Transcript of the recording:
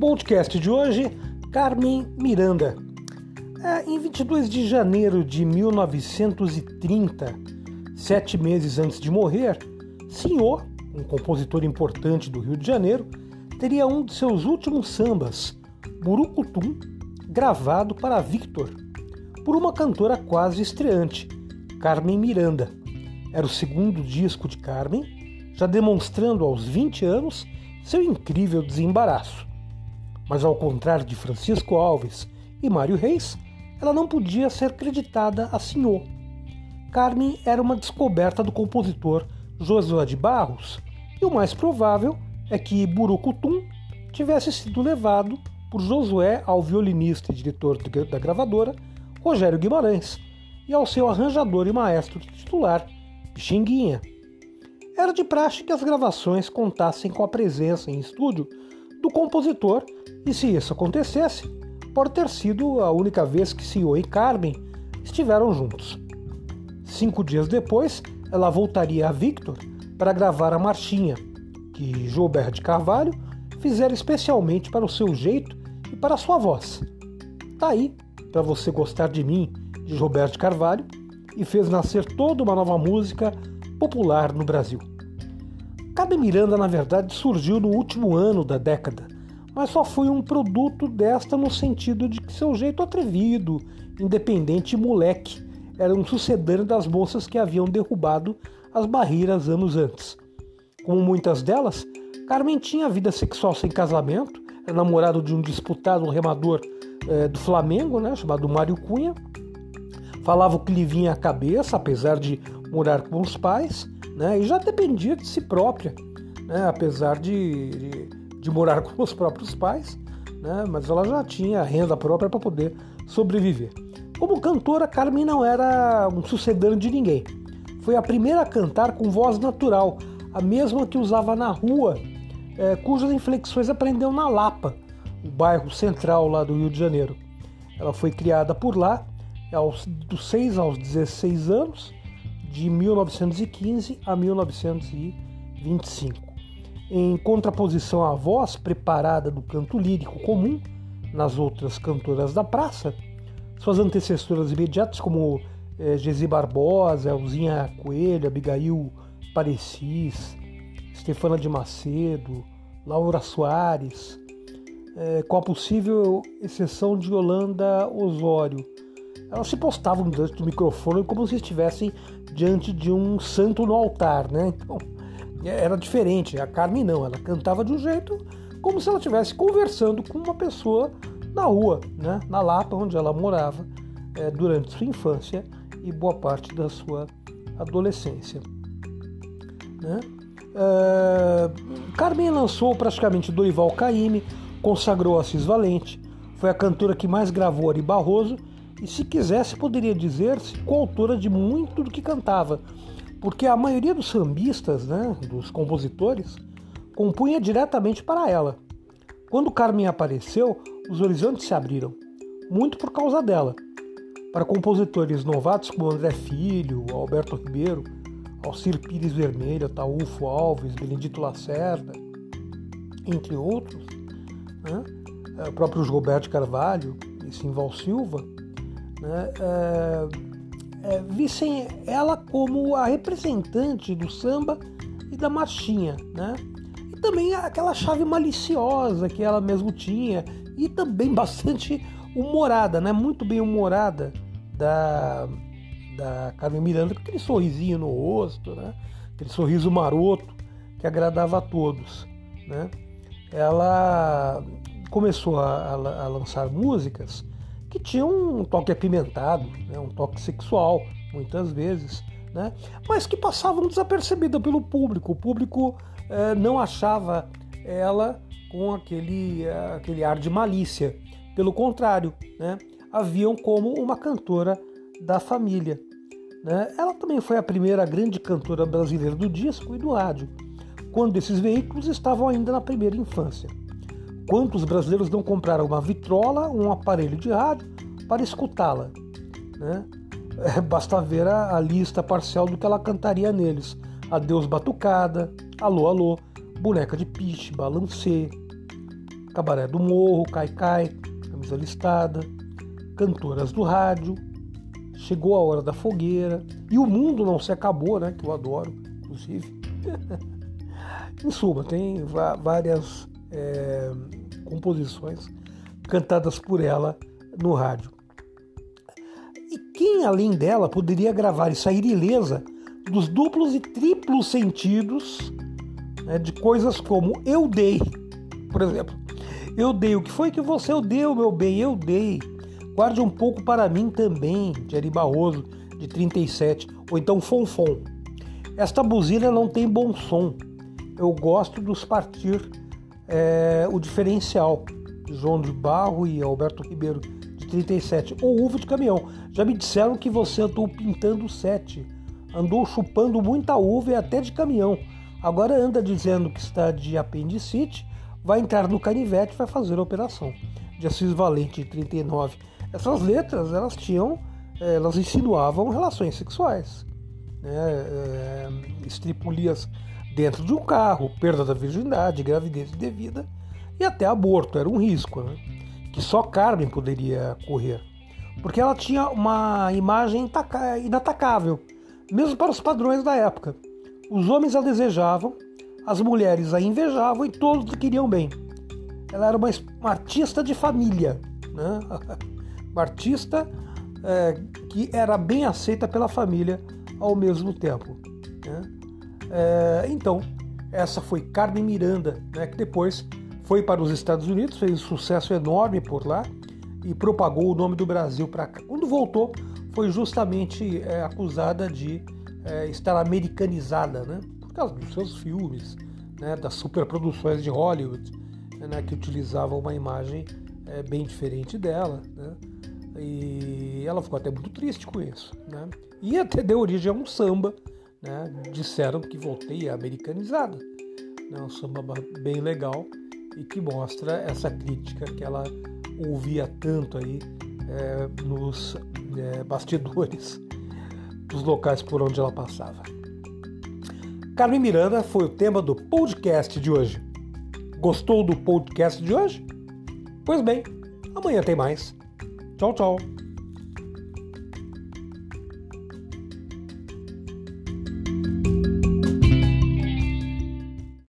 podcast de hoje, Carmen Miranda. É, em 22 de janeiro de 1930, sete meses antes de morrer, Senhor, um compositor importante do Rio de Janeiro, teria um de seus últimos sambas, Burucutum, gravado para Victor, por uma cantora quase estreante, Carmen Miranda. Era o segundo disco de Carmen, já demonstrando aos 20 anos seu incrível desembaraço. Mas ao contrário de Francisco Alves e Mário Reis, ela não podia ser creditada a senhor. Carmen era uma descoberta do compositor Josué de Barros, e o mais provável é que Burucutum tivesse sido levado por Josué ao violinista e diretor da gravadora, Rogério Guimarães, e ao seu arranjador e maestro titular, Xinguinha. Era de praxe que as gravações contassem com a presença em estúdio do compositor, e se isso acontecesse, pode ter sido a única vez que Sio e Carmen estiveram juntos. Cinco dias depois, ela voltaria a Victor para gravar a marchinha, que Gilbert de Carvalho fizera especialmente para o seu jeito e para a sua voz. Tá aí, para você gostar de mim, de Gilberto de Carvalho, e fez nascer toda uma nova música popular no Brasil. Carmen Miranda, na verdade, surgiu no último ano da década, mas só foi um produto desta no sentido de que seu jeito atrevido, independente e moleque era um sucedâneo das moças que haviam derrubado as barreiras anos antes. Como muitas delas, Carmen tinha vida sexual sem casamento, era namorado de um disputado remador é, do Flamengo, né, chamado Mário Cunha. Falava o que lhe vinha à cabeça, apesar de morar com os pais né? E já dependia de si própria, né? apesar de, de, de morar com os próprios pais, né? Mas ela já tinha renda própria para poder sobreviver. Como cantora, Carmen não era um sucedâneo de ninguém. Foi a primeira a cantar com voz natural, a mesma que usava na rua, é, cujas inflexões aprendeu na Lapa, o bairro central lá do Rio de Janeiro. Ela foi criada por lá, aos, dos 6 aos 16 anos, de 1915 a 1925. Em contraposição à voz preparada do canto lírico comum nas outras cantoras da praça, suas antecessoras imediatas, como é, Gesi Barbosa, Elzinha Coelho, Abigail Parecis, Stefana de Macedo, Laura Soares, é, com a possível exceção de Yolanda Osório, elas se postavam diante do microfone como se estivessem diante de um santo no altar, né? Então, era diferente. A Carmen não, ela cantava de um jeito como se ela estivesse conversando com uma pessoa na rua, né? Na Lapa, onde ela morava é, durante sua infância e boa parte da sua adolescência. Né? Uh, Carmen lançou praticamente Dorival Caymmi, consagrou Assis Valente, foi a cantora que mais gravou Ari Barroso e se quisesse poderia dizer-se coautora de muito do que cantava, porque a maioria dos sambistas, né, dos compositores, compunha diretamente para ela. Quando Carmen apareceu, os horizontes se abriram, muito por causa dela. Para compositores novatos como André Filho, Alberto Ribeiro, Alcir Pires Vermelho, Taúfo Alves, Benedito Lacerda, entre outros, né? É, o próprio Roberto Carvalho e Simval Silva, né, é, é, vissem ela como a representante do samba e da marchinha, né? E também aquela chave maliciosa que ela mesmo tinha e também bastante humorada, né? Muito bem humorada da da Carmen Miranda, com aquele sorrisinho no rosto, né? Aquele sorriso maroto que agradava a todos, né? Ela começou a, a, a lançar músicas que tinha um toque apimentado, né, um toque sexual, muitas vezes, né, mas que passavam desapercebida pelo público. O público eh, não achava ela com aquele, eh, aquele ar de malícia. Pelo contrário, né, haviam como uma cantora da família. Né? Ela também foi a primeira grande cantora brasileira do disco e do rádio, quando esses veículos estavam ainda na primeira infância. Quantos brasileiros não compraram uma vitrola, um aparelho de rádio para escutá-la? Né? É, basta ver a, a, lista parcial do que ela cantaria neles: Adeus Batucada, Alô Alô, Boneca de Piche, Balancê, Cabaré do Morro, Caicai, Camisa Listada, Cantoras do Rádio, Chegou a Hora da Fogueira e O Mundo Não Se Acabou, né, que eu adoro, inclusive. em suma, tem várias é, composições cantadas por ela no rádio. E quem além dela poderia gravar e sair ilesa dos duplos e triplos sentidos né, de coisas como eu dei, por exemplo. Eu dei, o que foi que você eu deu, meu bem? Eu dei. Guarde um pouco para mim também, de Ari Barroso, de 37, ou então Fonfon. Esta buzina não tem bom som. Eu gosto dos partir é, o diferencial. João de Barro e Alberto Ribeiro, de 37. Ou uva de caminhão. Já me disseram que você andou pintando sete. Andou chupando muita uva e até de caminhão. Agora anda dizendo que está de apendicite, vai entrar no canivete e vai fazer a operação. De Assis Valente, de 39. Essas letras, elas tinham, eh, elas insinuavam relações sexuais. Né? É, estripulias dentro de um carro, perda da virgindade, gravidez indevida e até aborto. Era um risco né? que só Carmen poderia correr. Porque ela tinha uma imagem inatacável, mesmo para os padrões da época. Os homens a desejavam, as mulheres a invejavam e todos lhe queriam bem. Ela era uma, uma artista de família, né? uma artista é, que era bem aceita pela família ao mesmo tempo. Né? É, então, essa foi Carmen Miranda, né, que depois foi para os Estados Unidos, fez um sucesso enorme por lá e propagou o nome do Brasil para cá. Quando voltou, foi justamente é, acusada de é, estar americanizada, né? Por causa dos seus filmes, né? das superproduções de Hollywood, né? que utilizavam uma imagem é, bem diferente dela, né? E ela ficou até muito triste com isso, né? E até deu origem a um samba, né? Disseram que voltei americanizada, né? Um samba bem legal e que mostra essa crítica que ela ouvia tanto aí é, nos é, bastidores dos locais por onde ela passava. Carmen Miranda foi o tema do podcast de hoje. Gostou do podcast de hoje? Pois bem, amanhã tem mais. Tchau, tchau.